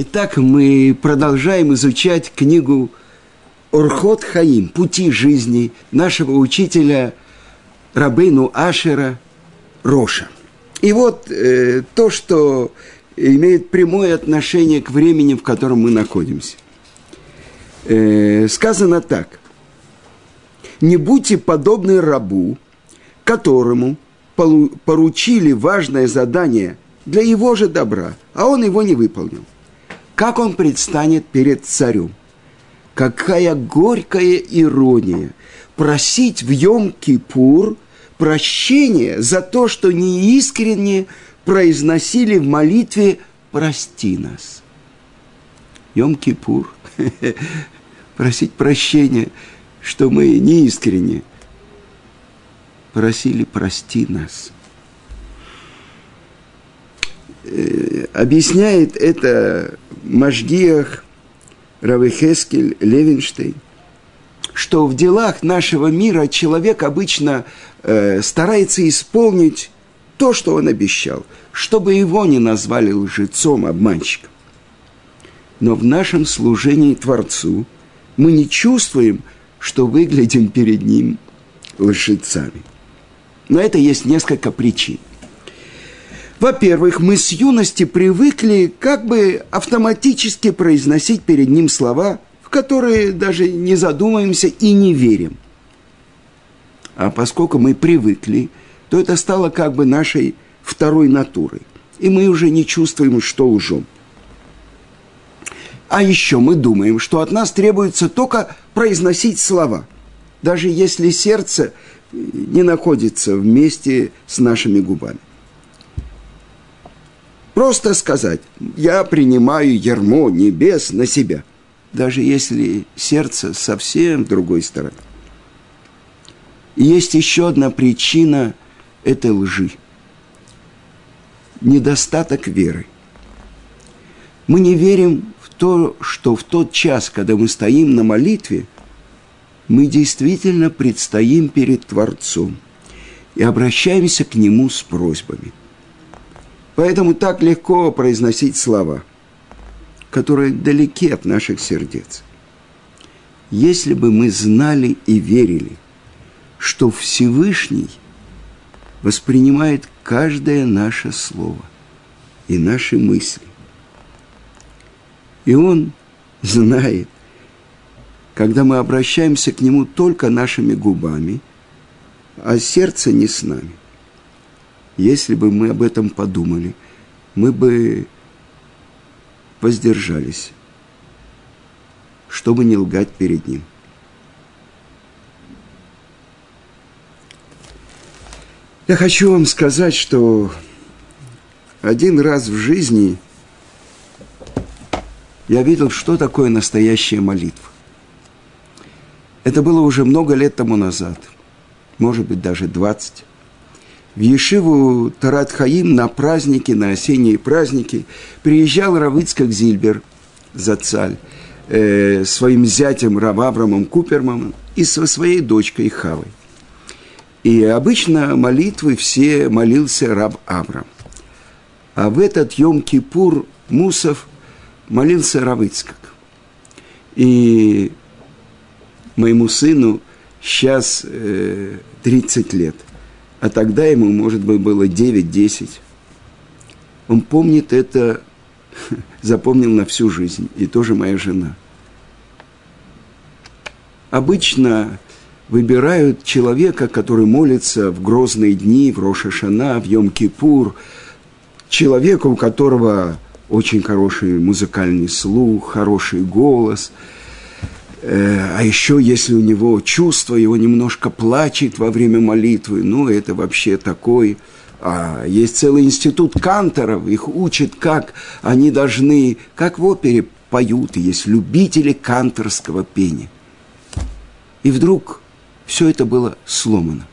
Итак, мы продолжаем изучать книгу Орхот Хаим, пути жизни нашего учителя Рабейну Ашера Роша. И вот э, то, что имеет прямое отношение к времени, в котором мы находимся. Э, сказано так. Не будьте подобны рабу, которому поручили важное задание для его же добра, а он его не выполнил – как он предстанет перед царем. Какая горькая ирония просить в Йом-Кипур прощения за то, что неискренне произносили в молитве «Прости нас». Йом-Кипур, просить прощения, что мы неискренне просили «Прости нас». Э, объясняет это Машгиях Равехескель Левинштейн, что в делах нашего мира человек обычно э, старается исполнить то, что он обещал, чтобы его не назвали лжецом, обманщиком. Но в нашем служении Творцу мы не чувствуем, что выглядим перед Ним лжецами. Но это есть несколько причин. Во-первых, мы с юности привыкли как бы автоматически произносить перед ним слова, в которые даже не задумаемся и не верим. А поскольку мы привыкли, то это стало как бы нашей второй натурой. И мы уже не чувствуем, что лжем. А еще мы думаем, что от нас требуется только произносить слова, даже если сердце не находится вместе с нашими губами. Просто сказать, я принимаю ярмо небес на себя, даже если сердце совсем другой стороне. И есть еще одна причина этой лжи. Недостаток веры. Мы не верим в то, что в тот час, когда мы стоим на молитве, мы действительно предстоим перед Творцом и обращаемся к Нему с просьбами – Поэтому так легко произносить слова, которые далеки от наших сердец. Если бы мы знали и верили, что Всевышний воспринимает каждое наше слово и наши мысли, и Он знает, когда мы обращаемся к Нему только нашими губами, а сердце не с нами – если бы мы об этом подумали, мы бы воздержались, чтобы не лгать перед Ним. Я хочу вам сказать, что один раз в жизни я видел, что такое настоящая молитва. Это было уже много лет тому назад, может быть, даже 20 в Ешиву Тарат Хаим на праздники, на осенние праздники приезжал Равыцкак Зильбер, Зацаль, э, своим зятем Рав Аврамом Куперманом и со своей дочкой Хавой. И обычно молитвы все молился Раб Аврам. А в этот Йом-Кипур Мусов молился Равыцкак. И моему сыну сейчас э, 30 лет – а тогда ему, может быть, было 9-10. Он помнит это, запомнил на всю жизнь, и тоже моя жена. Обычно выбирают человека, который молится в грозные дни, в Рошашана, в Йом-Кипур, человека, у которого очень хороший музыкальный слух, хороший голос – а еще, если у него чувство, его немножко плачет во время молитвы, ну, это вообще такой... А есть целый институт канторов, их учат, как они должны, как в опере поют, есть любители канторского пения. И вдруг все это было сломано.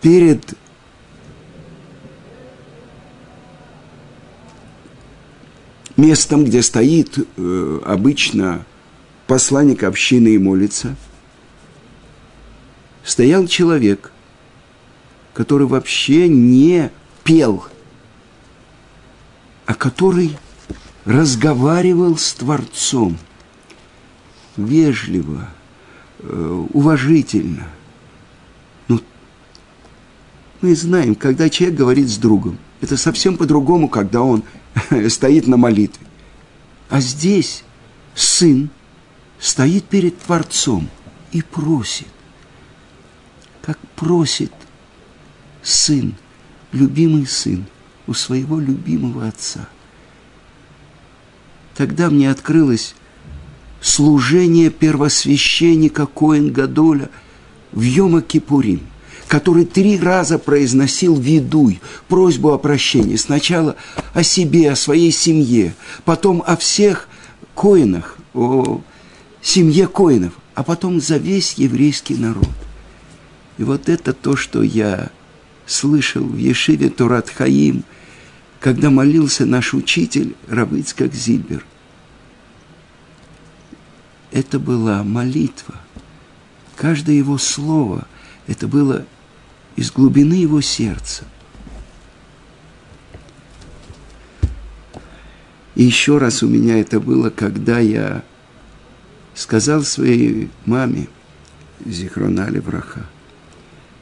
Перед местом, где стоит э, обычно посланник общины и молится, стоял человек, который вообще не пел, а который разговаривал с Творцом вежливо, э, уважительно. Ну, мы знаем, когда человек говорит с другом, это совсем по-другому, когда он стоит на молитве. А здесь сын стоит перед Творцом и просит, как просит сын, любимый сын у своего любимого отца. Тогда мне открылось служение первосвященника Коэн Гадоля в Йома Кипурим, который три раза произносил видуй, просьбу о прощении. Сначала о себе, о своей семье, потом о всех коинах, о семье коинов, а потом за весь еврейский народ. И вот это то, что я слышал в Ешиве Турат Хаим, когда молился наш учитель Равыцкак Зильбер. Это была молитва. Каждое его слово, это было из глубины его сердца. И еще раз у меня это было, когда я сказал своей маме, Зихронали Враха,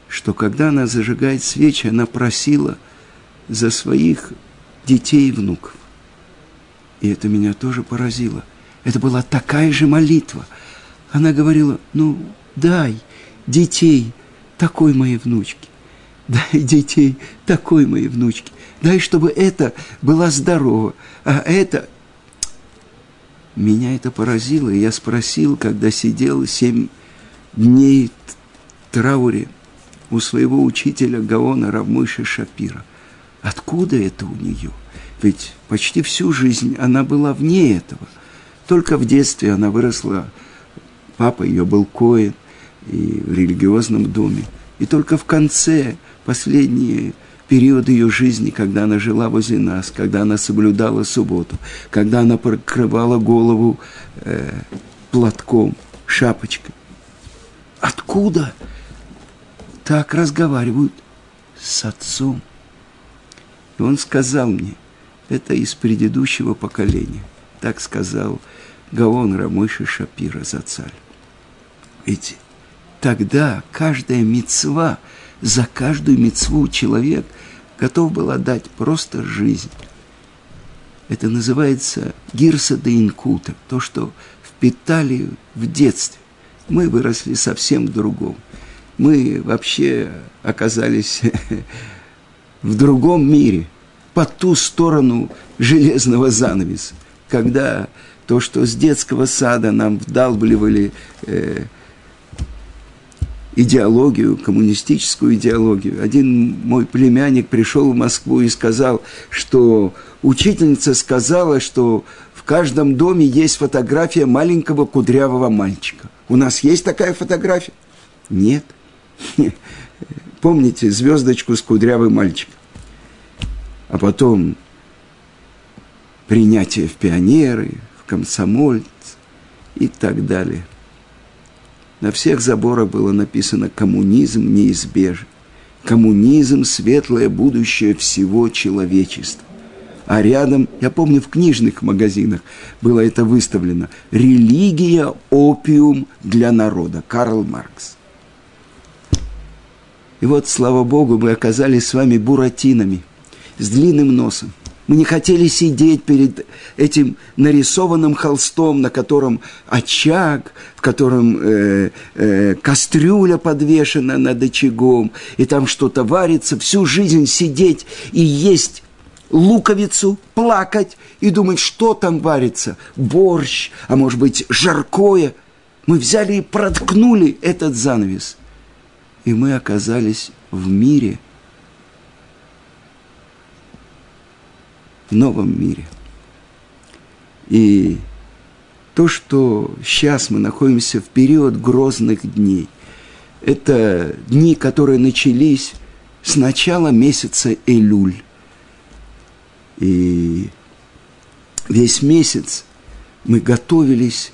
что когда она зажигает свечи, она просила за своих детей и внуков. И это меня тоже поразило. Это была такая же молитва. Она говорила, ну, дай детей такой моей внучке. Дай детей такой моей внучке. Дай, чтобы это была здорова, а это меня это поразило, и я спросил, когда сидел семь дней в трауре у своего учителя Гаона Равмыши Шапира, откуда это у нее? Ведь почти всю жизнь она была вне этого. Только в детстве она выросла, папа ее был коин и в религиозном доме. И только в конце, последние период ее жизни, когда она жила возле нас, когда она соблюдала субботу, когда она покрывала голову э, платком, шапочкой. Откуда так разговаривают с отцом? И он сказал мне, это из предыдущего поколения. Так сказал Гаон Рамыши Шапира за царь. Ведь тогда каждая мецва, за каждую мецву человек готов был отдать просто жизнь. Это называется гирса де инкута, то, что впитали в детстве. Мы выросли совсем в другом. Мы вообще оказались в другом мире, по ту сторону железного занавеса, когда то, что с детского сада нам вдалбливали э, идеологию, коммунистическую идеологию. Один мой племянник пришел в Москву и сказал, что учительница сказала, что в каждом доме есть фотография маленького кудрявого мальчика. У нас есть такая фотография? Нет. Помните звездочку с кудрявым мальчиком? А потом принятие в пионеры, в комсомольцы и так далее – на всех заборах было написано «Коммунизм неизбежен». Коммунизм – светлое будущее всего человечества. А рядом, я помню, в книжных магазинах было это выставлено «Религия – опиум для народа» Карл Маркс. И вот, слава Богу, мы оказались с вами буратинами с длинным носом – мы не хотели сидеть перед этим нарисованным холстом, на котором очаг, котором э, э, кастрюля подвешена над очагом, и там что-то варится, всю жизнь сидеть и есть луковицу, плакать и думать, что там варится, борщ, а может быть жаркое. Мы взяли и проткнули этот занавес. И мы оказались в мире – в новом мире. И то, что сейчас мы находимся в период грозных дней, это дни, которые начались с начала месяца Элюль. И весь месяц мы готовились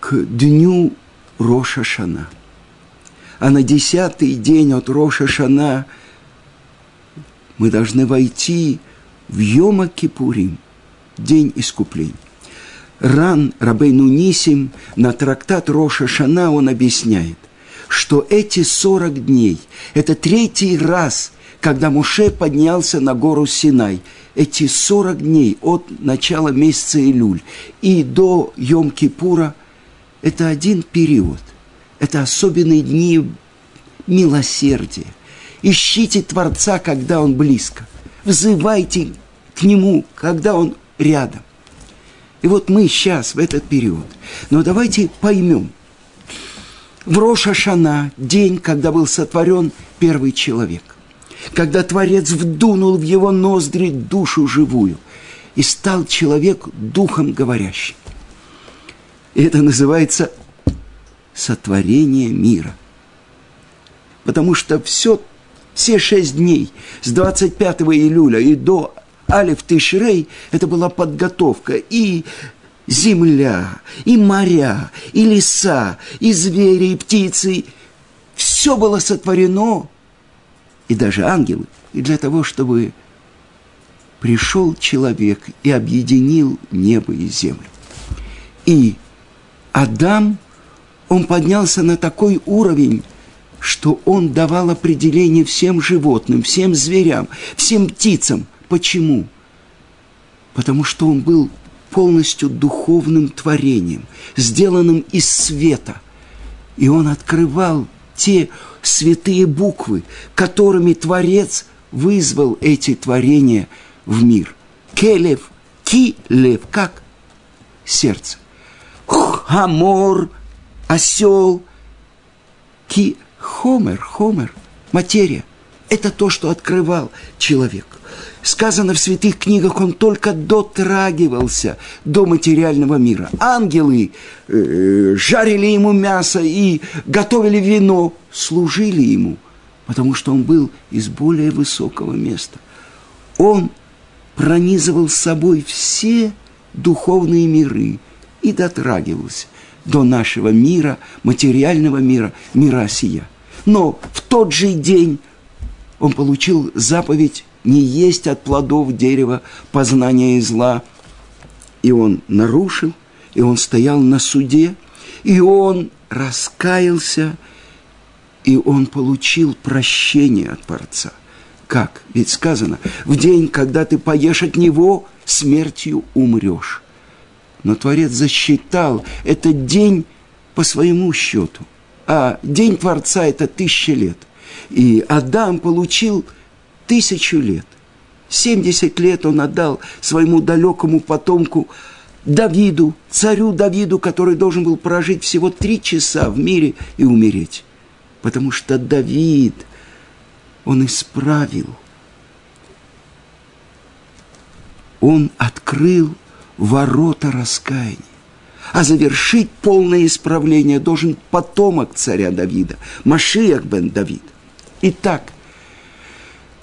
к дню Роша Шана. а на десятый день от Роша Шана мы должны войти в Йома Кипурим, день искупления. Ран Рабейну Нисим на трактат Роша Шана он объясняет, что эти 40 дней – это третий раз, когда Муше поднялся на гору Синай. Эти 40 дней от начала месяца Илюль и до Йом-Кипура – это один период. Это особенные дни милосердия. Ищите Творца, когда Он близко. Взывайте к Нему, когда Он рядом. И вот мы сейчас в этот период. Но давайте поймем. В Роша Шана, день, когда был сотворен первый человек, когда Творец вдунул в его ноздри душу живую, и стал человек духом говорящим. И это называется сотворение мира. Потому что все, все шесть дней с 25 июля и до Алиф Тишрей – это была подготовка и земля, и моря, и леса, и звери, и птицы. Все было сотворено, и даже ангелы, и для того, чтобы пришел человек и объединил небо и землю. И Адам, он поднялся на такой уровень, что он давал определение всем животным, всем зверям, всем птицам – Почему? Потому что он был полностью духовным творением, сделанным из света. И он открывал те святые буквы, которыми Творец вызвал эти творения в мир. Келев, килев, как сердце. Хамор, осел, ки, хомер, хомер, материя. Это то, что открывал человек сказано в святых книгах, он только дотрагивался до материального мира. Ангелы э, жарили ему мясо и готовили вино, служили ему, потому что он был из более высокого места. Он пронизывал собой все духовные миры и дотрагивался до нашего мира, материального мира, мира сия. Но в тот же день он получил заповедь не есть от плодов дерева познания и зла. И он нарушил, и он стоял на суде, и он раскаялся, и он получил прощение от Творца. Как? Ведь сказано, в день, когда ты поешь от него, смертью умрешь. Но Творец засчитал этот день по своему счету. А день Творца – это тысяча лет. И Адам получил тысячу лет. 70 лет он отдал своему далекому потомку Давиду, царю Давиду, который должен был прожить всего три часа в мире и умереть. Потому что Давид, он исправил, он открыл ворота раскаяния. А завершить полное исправление должен потомок царя Давида, Машиях бен Давид. Итак,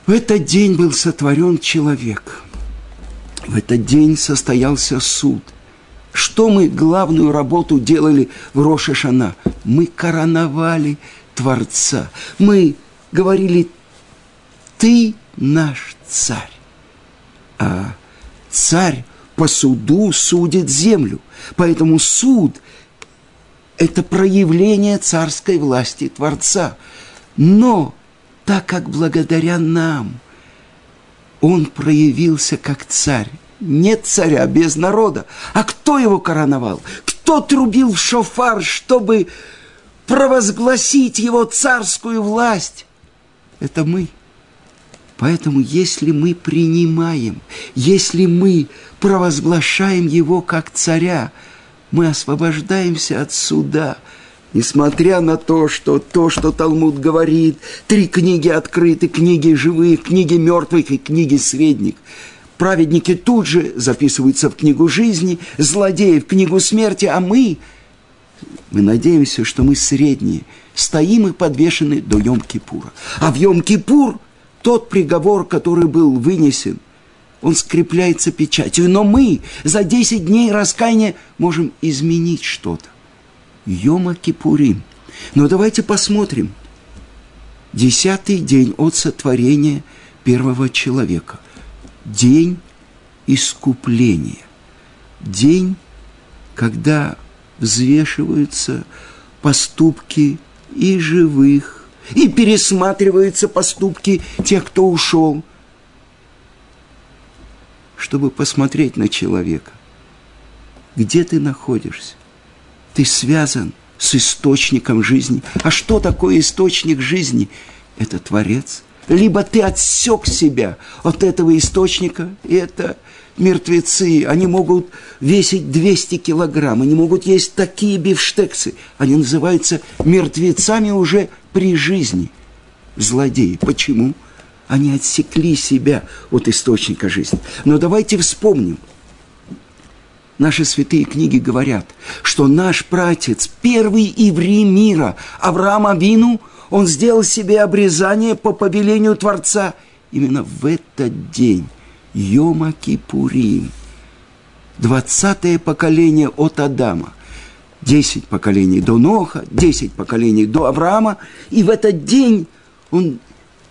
в этот день был сотворен человек. В этот день состоялся суд. Что мы главную работу делали в Рошашана? Мы короновали Творца. Мы говорили, ты наш царь. А царь по суду судит землю. Поэтому суд – это проявление царской власти Творца. Но так как благодаря нам он проявился как царь. Нет царя без народа. А кто его короновал? Кто трубил в шофар, чтобы провозгласить его царскую власть? Это мы. Поэтому, если мы принимаем, если мы провозглашаем его как царя, мы освобождаемся от суда – Несмотря на то, что то, что Талмуд говорит, три книги открыты, книги живых, книги мертвых и книги средних. Праведники тут же записываются в книгу жизни, злодеи в книгу смерти, а мы, мы надеемся, что мы средние, стоим и подвешены до Йом-Кипура. А в Йом-Кипур тот приговор, который был вынесен, он скрепляется печатью. Но мы за 10 дней раскаяния можем изменить что-то. Йома Кипурим. Но давайте посмотрим, Десятый день от сотворения первого человека. День искупления. День, когда взвешиваются поступки и живых, и пересматриваются поступки тех, кто ушел, чтобы посмотреть на человека. Где ты находишься? Ты связан с источником жизни. А что такое источник жизни? Это Творец. Либо ты отсек себя от этого источника, и это мертвецы, они могут весить 200 килограмм, они могут есть такие бифштексы, они называются мертвецами уже при жизни. Злодеи. Почему? Они отсекли себя от источника жизни. Но давайте вспомним. Наши святые книги говорят, что наш пратец, первый еврей мира, Авраам Авину, он сделал себе обрезание по повелению Творца именно в этот день – Йома Кипурим. Двадцатое поколение от Адама. Десять поколений до Ноха, десять поколений до Авраама. И в этот день он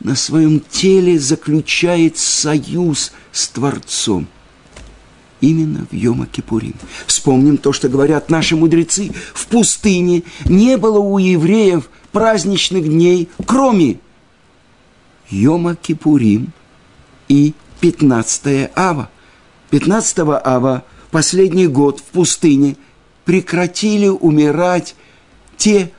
на своем теле заключает союз с Творцом. Именно в Йома Кипурим. Вспомним то, что говорят наши мудрецы. В пустыне не было у евреев праздничных дней, кроме Йома Кипурим и 15 ава. 15 ава, последний год в пустыне, прекратили умирать те,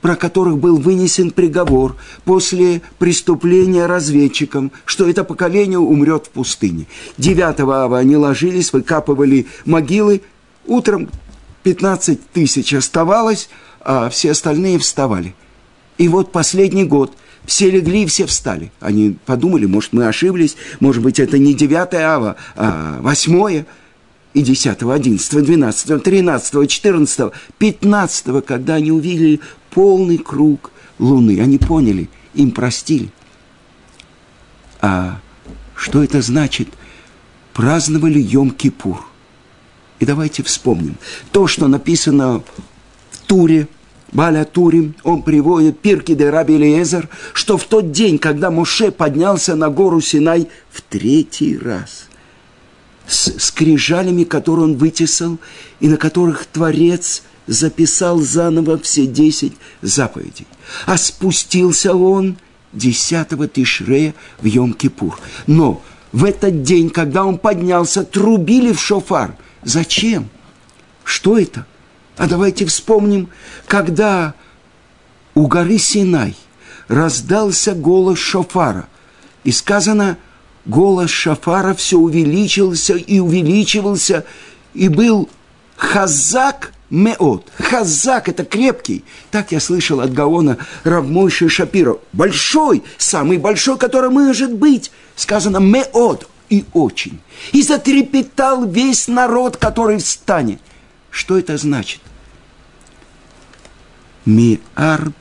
про которых был вынесен приговор после преступления разведчикам, что это поколение умрет в пустыне. 9 ава они ложились, выкапывали могилы, утром 15 тысяч оставалось, а все остальные вставали. И вот последний год – все легли, все встали. Они подумали, может, мы ошиблись, может быть, это не 9 ава, а 8 и 10, 11, 12, 13, 14, 15, когда они увидели полный круг Луны. Они поняли, им простили. А что это значит? Праздновали Йом-Кипур. И давайте вспомним. То, что написано в Туре – Баля Турим, он приводит Пирки де Раби Элиезер, что в тот день, когда Моше поднялся на гору Синай в третий раз, с скрижалями, которые он вытесал, и на которых Творец записал заново все десять заповедей. А спустился он десятого Тишрея в Йом-Кипур. Но в этот день, когда он поднялся, трубили в шофар. Зачем? Что это? – а давайте вспомним, когда у горы Синай раздался голос шофара. И сказано, голос шофара все увеличился и увеличивался, и был хазак меот. Хазак – это крепкий. Так я слышал от Гаона Равмойши Шапира. Большой, самый большой, который может быть. Сказано меот и очень. И затрепетал весь народ, который встанет. Что это значит? Миар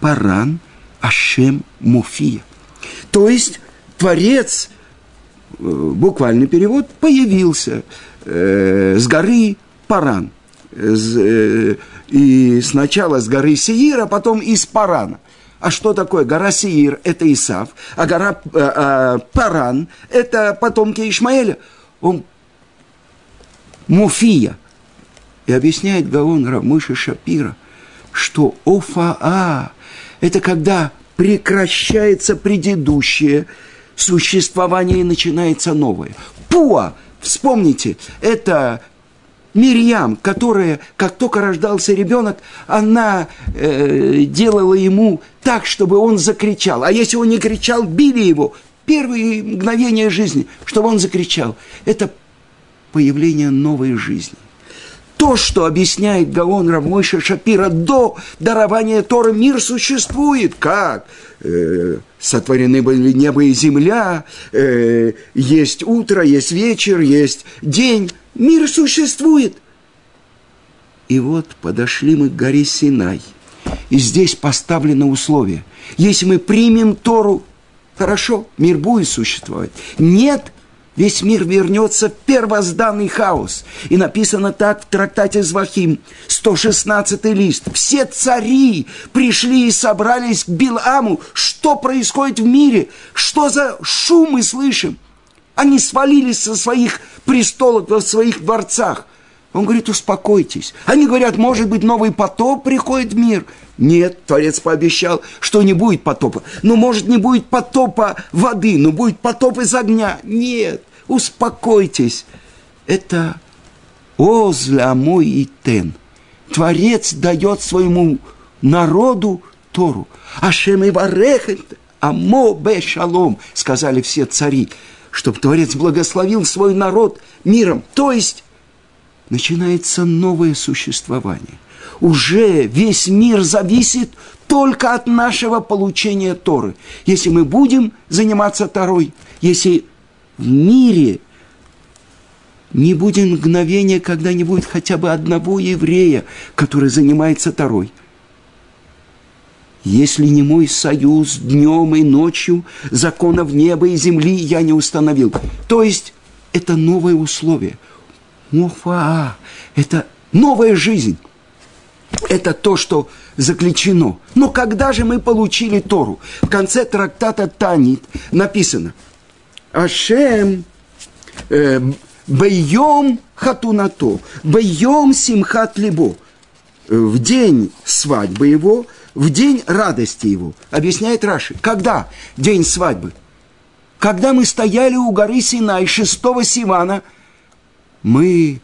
Паран Ашем Муфия. То есть Творец, буквальный перевод, появился э, с горы Паран. Э, и сначала с горы Сеир, а потом из Парана. А что такое? Гора Сеир – это Исав, а гора э, э, Паран – это потомки Ишмаэля. Он Муфия. И объясняет Гаон Рамыша Шапира, что офаа – это когда прекращается предыдущее существование начинается новое. Пуа, вспомните, это Мирьям, которая, как только рождался ребенок, она э, делала ему так, чтобы он закричал. А если он не кричал, били его. Первые мгновения жизни, чтобы он закричал. Это появление новой жизни то, что объясняет Гаон Равмойша Шапира, до дарования Торы мир существует. Как? Э, сотворены были небо и земля, э, есть утро, есть вечер, есть день. Мир существует. И вот подошли мы к горе Синай. И здесь поставлено условие. Если мы примем Тору, хорошо, мир будет существовать. Нет, весь мир вернется в первозданный хаос. И написано так в трактате Звахим, 116 лист. Все цари пришли и собрались к Биламу. Что происходит в мире? Что за шум мы слышим? Они свалились со своих престолов во своих дворцах. Он говорит, успокойтесь. Они говорят, может быть, новый потоп приходит в мир. Нет, Творец пообещал, что не будет потопа. Ну, может, не будет потопа воды, но будет потоп из огня. Нет, успокойтесь. Это озля мой и тен. Творец дает своему народу Тору. Ашем и варехет, амо бе шалом, сказали все цари, чтобы Творец благословил свой народ миром. То есть начинается новое существование. Уже весь мир зависит только от нашего получения Торы. Если мы будем заниматься Торой, если в мире не будет мгновения, когда не будет хотя бы одного еврея, который занимается Торой. Если не мой союз днем и ночью, законов неба и земли я не установил. То есть это новое условие – Муфа, это новая жизнь. Это то, что заключено. Но когда же мы получили Тору? В конце трактата Танит написано Ашем э, Бейом хатунато, бейом симхат либо. В день свадьбы его, в день радости его. Объясняет Раши. Когда день свадьбы? Когда мы стояли у горы Синай 6 Сивана – мы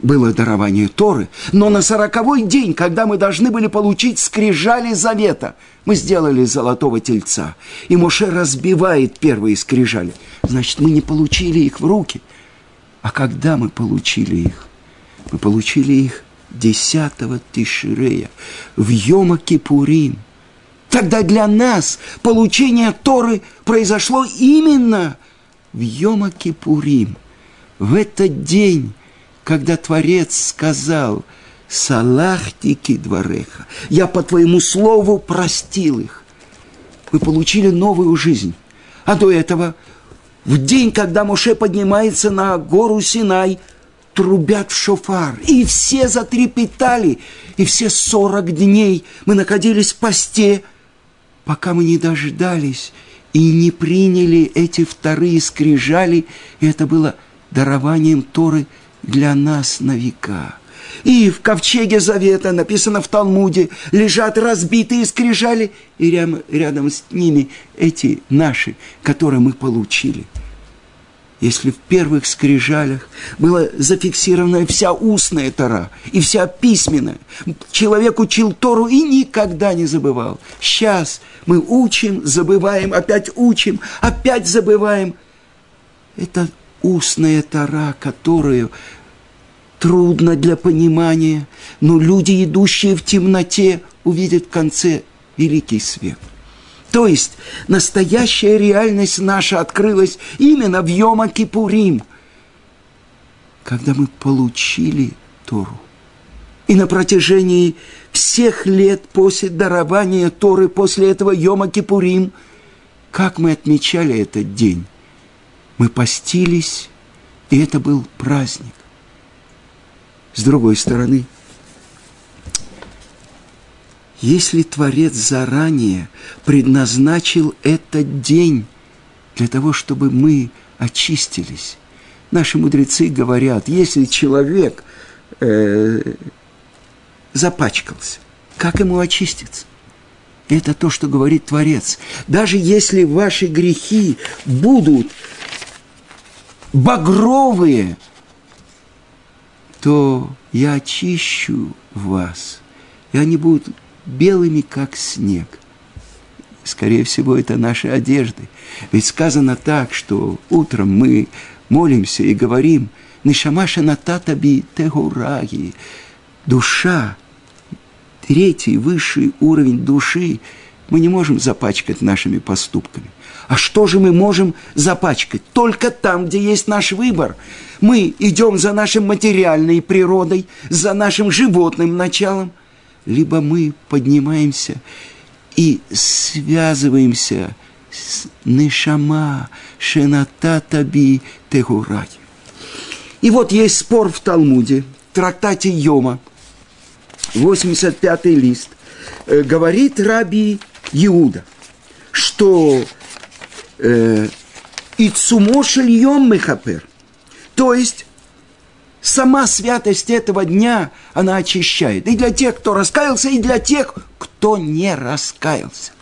было дарование Торы, но на сороковой день, когда мы должны были получить скрижали завета, мы сделали золотого тельца. И Моше разбивает первые скрижали. Значит, мы не получили их в руки. А когда мы получили их? Мы получили их десятого Тиширея в Йома Кипурим. Тогда для нас получение Торы произошло именно в Йома Кипурим – в этот день, когда Творец сказал «Салахтики двореха», я по твоему слову простил их. Мы получили новую жизнь. А до этого, в день, когда Моше поднимается на гору Синай, трубят в шофар, и все затрепетали, и все сорок дней мы находились в посте, пока мы не дождались и не приняли эти вторые скрижали, и это было – дарованием Торы для нас на века. И в ковчеге завета, написано в Талмуде, лежат разбитые скрижали, и рядом, рядом с ними эти наши, которые мы получили. Если в первых скрижалях была зафиксирована вся устная Тора и вся письменная, человек учил Тору и никогда не забывал. Сейчас мы учим, забываем, опять учим, опять забываем. Это устная Тора, которую трудно для понимания, но люди, идущие в темноте, увидят в конце великий свет. То есть настоящая реальность наша открылась именно в Йома Кипурим, когда мы получили Тору. И на протяжении всех лет после дарования Торы, после этого Йома Кипурим, как мы отмечали этот день – мы постились, и это был праздник. С другой стороны, если Творец заранее предназначил этот день для того, чтобы мы очистились, наши мудрецы говорят, если человек э, запачкался, как ему очиститься? Это то, что говорит Творец. Даже если ваши грехи будут багровые, то я очищу вас, и они будут белыми, как снег. Скорее всего, это наши одежды. Ведь сказано так, что утром мы молимся и говорим «Нишамаша нататаби тегураги» Душа, третий высший уровень души, мы не можем запачкать нашими поступками. А что же мы можем запачкать? Только там, где есть наш выбор. Мы идем за нашей материальной природой, за нашим животным началом, либо мы поднимаемся и связываемся Нишама шената таби тегурай. И вот есть спор в Талмуде, в трактате Йома, 85-й лист, э, говорит раби Иуда, что э, Ицумошель Йом Мехапер, то есть сама святость этого дня, она очищает. И для тех, кто раскаялся, и для тех, кто не раскаялся.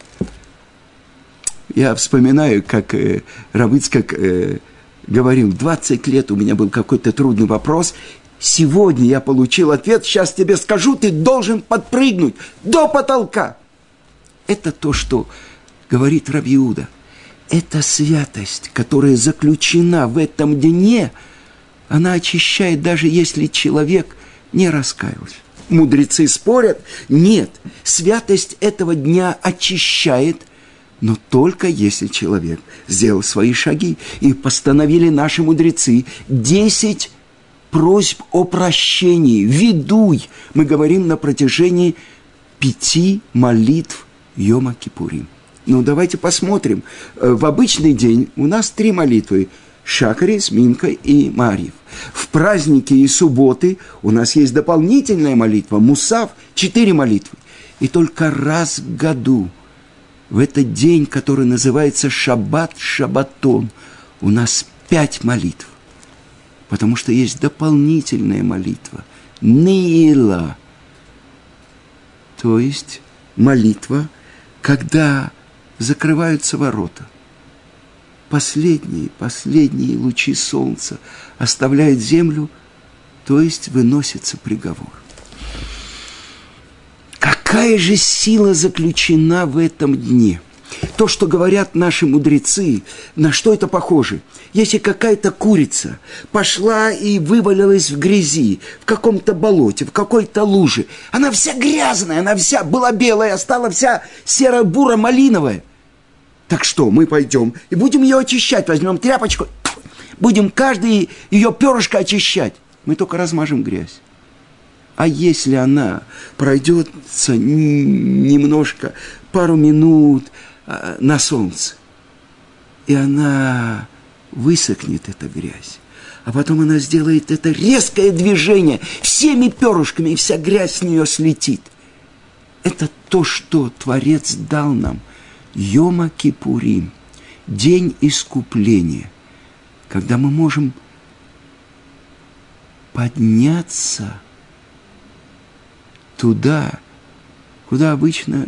Я вспоминаю, как э, Равыцкак э, говорил, 20 лет у меня был какой-то трудный вопрос, сегодня я получил ответ, сейчас тебе скажу, ты должен подпрыгнуть до потолка. Это то, что говорит Рабиуда. Это святость, которая заключена в этом дне – она очищает, даже если человек не раскаялся. Мудрецы спорят, нет, святость этого дня очищает, но только если человек сделал свои шаги. И постановили наши мудрецы десять просьб о прощении, ведуй, мы говорим на протяжении пяти молитв Йома Кипурим. Ну, давайте посмотрим. Э, в обычный день у нас три молитвы – Шакари, Сминка и Марьев. В праздники и субботы у нас есть дополнительная молитва, Мусав, четыре молитвы. И только раз в году, в этот день, который называется Шаббат Шабатон, у нас пять молитв. Потому что есть дополнительная молитва, Неила. То есть молитва, когда закрываются ворота – последние, последние лучи солнца оставляют землю, то есть выносится приговор. Какая же сила заключена в этом дне? То, что говорят наши мудрецы, на что это похоже? Если какая-то курица пошла и вывалилась в грязи, в каком-то болоте, в какой-то луже, она вся грязная, она вся была белая, стала вся серо-буро-малиновая – так что, мы пойдем и будем ее очищать, возьмем тряпочку, будем каждый ее перышко очищать. Мы только размажем грязь. А если она пройдется немножко, пару минут на солнце, и она высохнет, эта грязь, а потом она сделает это резкое движение всеми перышками, и вся грязь с нее слетит. Это то, что Творец дал нам – Йома Кипурим, день искупления, когда мы можем подняться туда, куда обычно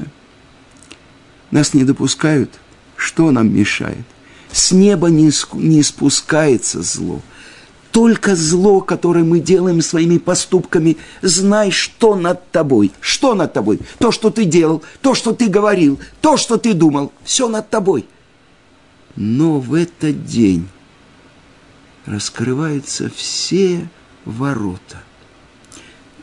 нас не допускают, что нам мешает. С неба не, не спускается зло – только зло, которое мы делаем своими поступками, знай, что над тобой. Что над тобой? То, что ты делал, то, что ты говорил, то, что ты думал, все над тобой. Но в этот день раскрываются все ворота.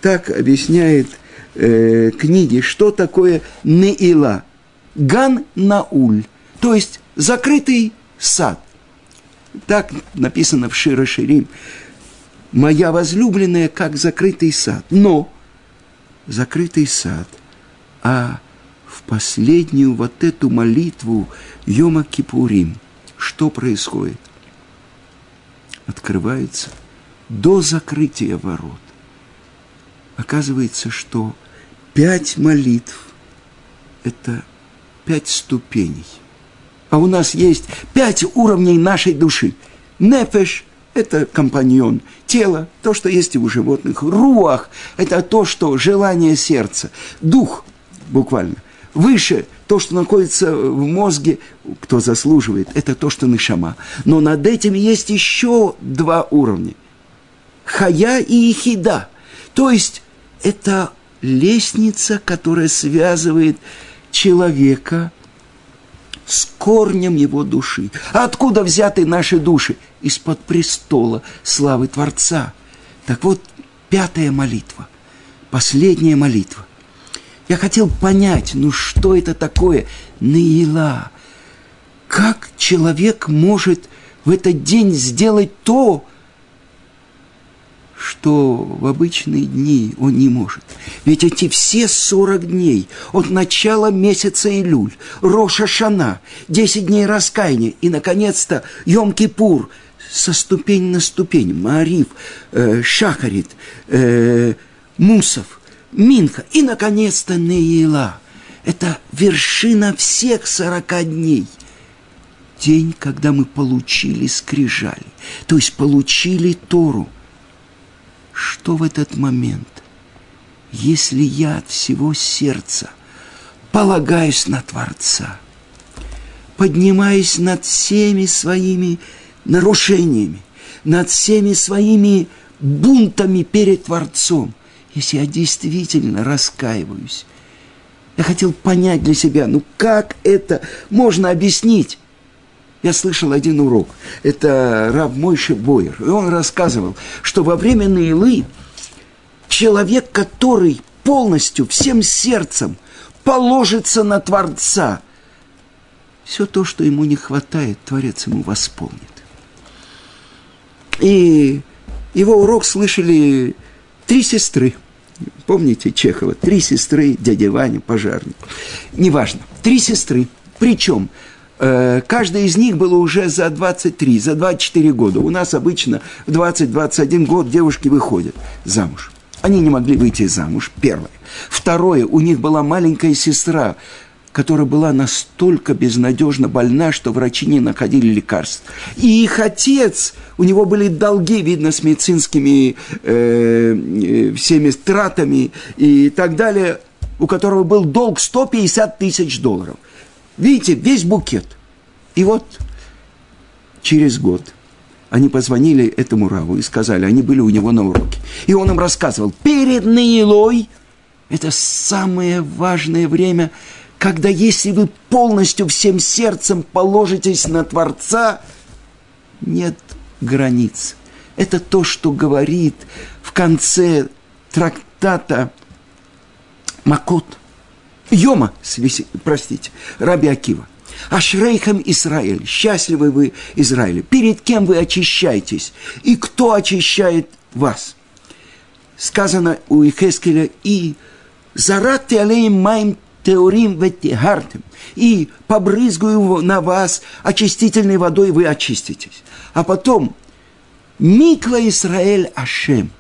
Так объясняет э, книги, что такое Неила. Ган Науль, то есть закрытый сад. Так написано в Широ Ширим. Моя возлюбленная, как закрытый сад. Но закрытый сад, а в последнюю вот эту молитву Йома Кипурим, что происходит? Открывается до закрытия ворот. Оказывается, что пять молитв – это пять ступеней – а у нас есть пять уровней нашей души. Нефеш – это компаньон, тело, то, что есть у животных. Руах – это то, что желание сердца. Дух, буквально. Выше то, что находится в мозге, кто заслуживает, это то, что нишама. Но над этим есть еще два уровня. Хая и Ихида. То есть это лестница, которая связывает человека с корнем его души. Откуда взяты наши души? Из-под престола славы Творца. Так вот, пятая молитва, последняя молитва. Я хотел понять, ну что это такое Наила? Как человек может в этот день сделать то, что в обычные дни он не может. Ведь эти все 40 дней от начала месяца Илюль, Роша Шана, 10 дней раскаяния и, наконец-то, Йом-Кипур со ступень на ступень, Маариф, э, Шахарит, э, Мусов, Минха и, наконец-то, Неила. Это вершина всех 40 дней – день, когда мы получили скрижали, то есть получили Тору. Что в этот момент, если я от всего сердца полагаюсь на Творца, поднимаюсь над всеми своими нарушениями, над всеми своими бунтами перед Творцом, если я действительно раскаиваюсь, я хотел понять для себя, ну как это можно объяснить? Я слышал один урок. Это раб Мойши Бойер. И он рассказывал, что во время Наилы человек, который полностью, всем сердцем положится на Творца, все то, что ему не хватает, Творец ему восполнит. И его урок слышали три сестры. Помните Чехова? Три сестры, дядя Ваня, пожарник. Неважно. Три сестры. Причем Э, каждая из них было уже за 23, за 24 года. У нас обычно в 20-21 год девушки выходят замуж. Они не могли выйти замуж, первое. Второе, у них была маленькая сестра, которая была настолько безнадежно больна, что врачи не находили лекарств. И их отец, у него были долги, видно, с медицинскими э, э всеми тратами и так далее, у которого был долг 150 тысяч долларов. Видите, весь букет. И вот через год они позвонили этому Раву и сказали, они были у него на уроке. И он им рассказывал, перед Наилой, это самое важное время, когда если вы полностью всем сердцем положитесь на Творца, нет границ. Это то, что говорит в конце трактата Макот – Йома, простите, Раби Акива. Ашрейхам Израиль, счастливы вы, Израиль. Перед кем вы очищаетесь? И кто очищает вас? Сказано у Ихескеля, и зарат алеем маем теорим ветихартем, и побрызгаю на вас очистительной водой, вы очиститесь. А потом, Микла Израиль Ашем.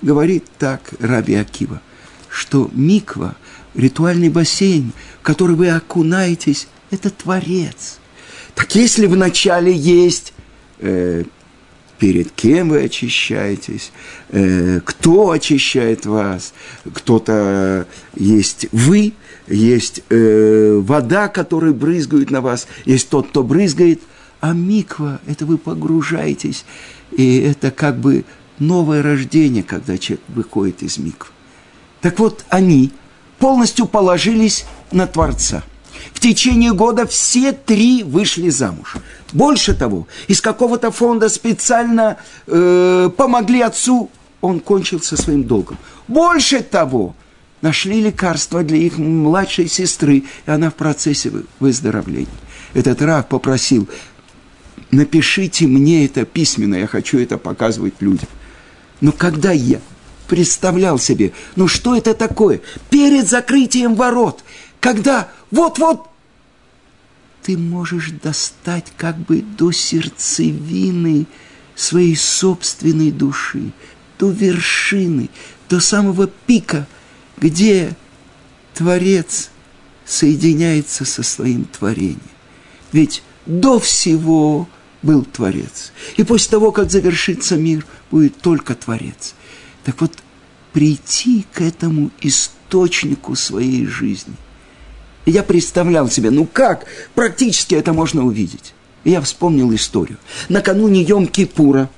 Говорит так Раби Акива, что Миква – ритуальный бассейн, в который вы окунаетесь, это Творец. Так если вначале есть э, перед кем вы очищаетесь, э, кто очищает вас, кто-то есть вы, есть э, вода, которая брызгает на вас, есть тот, кто брызгает, а миква – это вы погружаетесь, и это как бы новое рождение, когда человек выходит из миквы. Так вот, они – полностью положились на Творца. В течение года все три вышли замуж. Больше того, из какого-то фонда специально э, помогли отцу, он кончил со своим долгом. Больше того, нашли лекарства для их младшей сестры, и она в процессе выздоровления. Этот рак попросил, напишите мне это письменно, я хочу это показывать людям. Но когда я представлял себе, ну что это такое? Перед закрытием ворот, когда вот-вот ты можешь достать как бы до сердцевины своей собственной души, до вершины, до самого пика, где Творец соединяется со своим творением. Ведь до всего был Творец. И после того, как завершится мир, будет только Творец. Так вот, прийти к этому источнику своей жизни. Я представлял себе, ну как практически это можно увидеть. И я вспомнил историю. Накануне Йом-Кипура,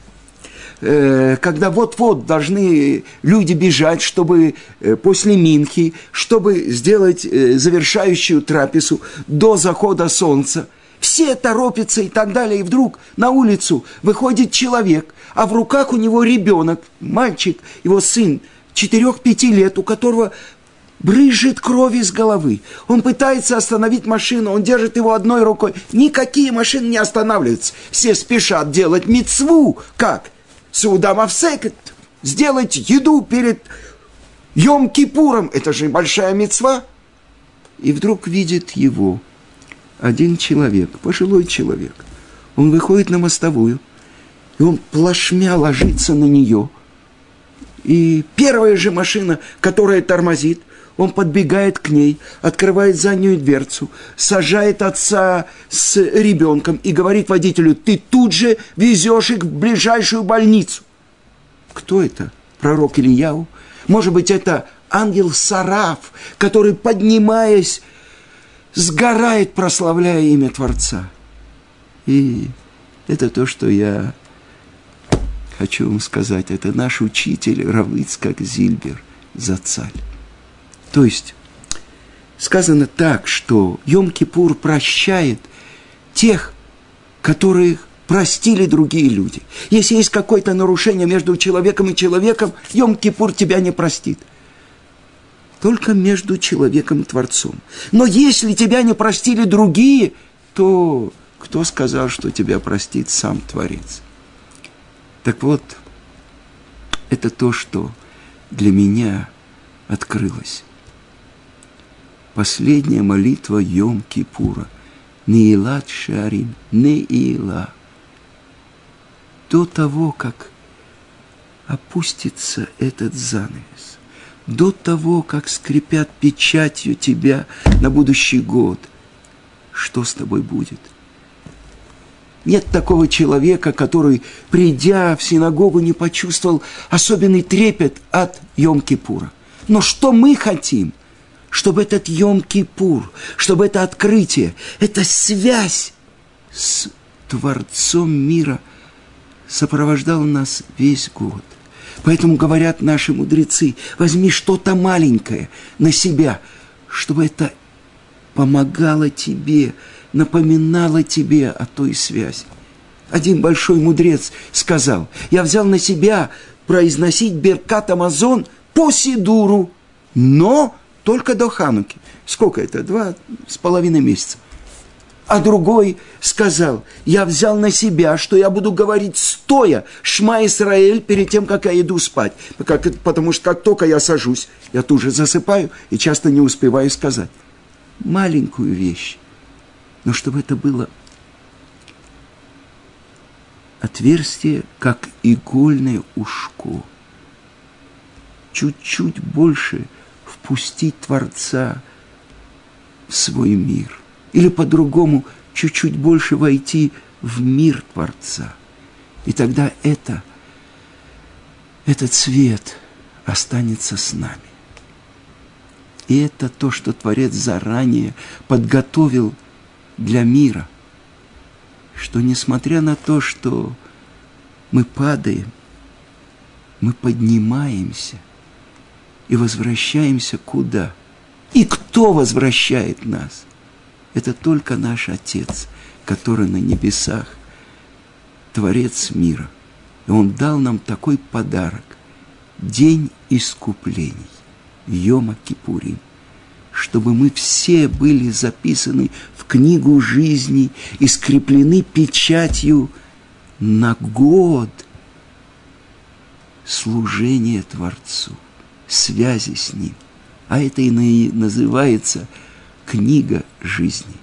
э, когда вот-вот должны люди бежать, чтобы э, после Минхи, чтобы сделать э, завершающую трапезу до захода солнца – все торопятся и так далее. И вдруг на улицу выходит человек, а в руках у него ребенок, мальчик, его сын, 4-5 лет, у которого брызжет кровь из головы. Он пытается остановить машину, он держит его одной рукой. Никакие машины не останавливаются. Все спешат делать мецву. Как? Сауда Мавсекет, сделать еду перед Йом-Кипуром, это же большая мецва. И вдруг видит его один человек, пожилой человек. Он выходит на мостовую, и он плашмя ложится на нее. И первая же машина, которая тормозит, он подбегает к ней, открывает заднюю дверцу, сажает отца с ребенком и говорит водителю, ты тут же везешь их в ближайшую больницу. Кто это? Пророк Ильяу? Может быть, это ангел Сараф, который, поднимаясь, сгорает, прославляя имя Творца. И это то, что я хочу вам сказать. Это наш учитель Равыцкак Зильбер Зацаль. То есть, сказано так, что Йом-Кипур прощает тех, которых простили другие люди. Если есть какое-то нарушение между человеком и человеком, Йом-Кипур тебя не простит. Только между человеком и Творцом. Но если тебя не простили другие, то кто сказал, что тебя простит сам Творец? Так вот, это то, что для меня открылось. Последняя молитва Йом-Кипура. Неилат Шарим, Неила до того, как опустится этот занавес, до того, как скрипят печатью тебя на будущий год, что с тобой будет? Нет такого человека, который, придя в синагогу, не почувствовал особенный трепет от Йом-Кипура. Но что мы хотим? Чтобы этот Йом-Кипур, чтобы это открытие, эта связь с Творцом мира – сопровождал нас весь год. Поэтому говорят наши мудрецы, возьми что-то маленькое на себя, чтобы это помогало тебе, напоминало тебе о той связи. Один большой мудрец сказал, я взял на себя произносить Беркат Амазон по Сидуру, но только до Хануки. Сколько это? Два с половиной месяца. А другой сказал, я взял на себя, что я буду говорить стоя Шма Исраэль перед тем, как я иду спать. потому что как только я сажусь, я тут же засыпаю и часто не успеваю сказать. Маленькую вещь. Но чтобы это было отверстие, как игольное ушко. Чуть-чуть больше впустить Творца в свой мир – или по-другому чуть-чуть больше войти в мир Творца. И тогда это, этот свет останется с нами. И это то, что Творец заранее подготовил для мира, что несмотря на то, что мы падаем, мы поднимаемся и возвращаемся куда? И кто возвращает нас? Это только наш Отец, который на небесах, Творец мира. И Он дал нам такой подарок – День искуплений, Йома Кипурим, чтобы мы все были записаны в книгу жизни и скреплены печатью на год служения Творцу, связи с Ним. А это и называется – книга жизни.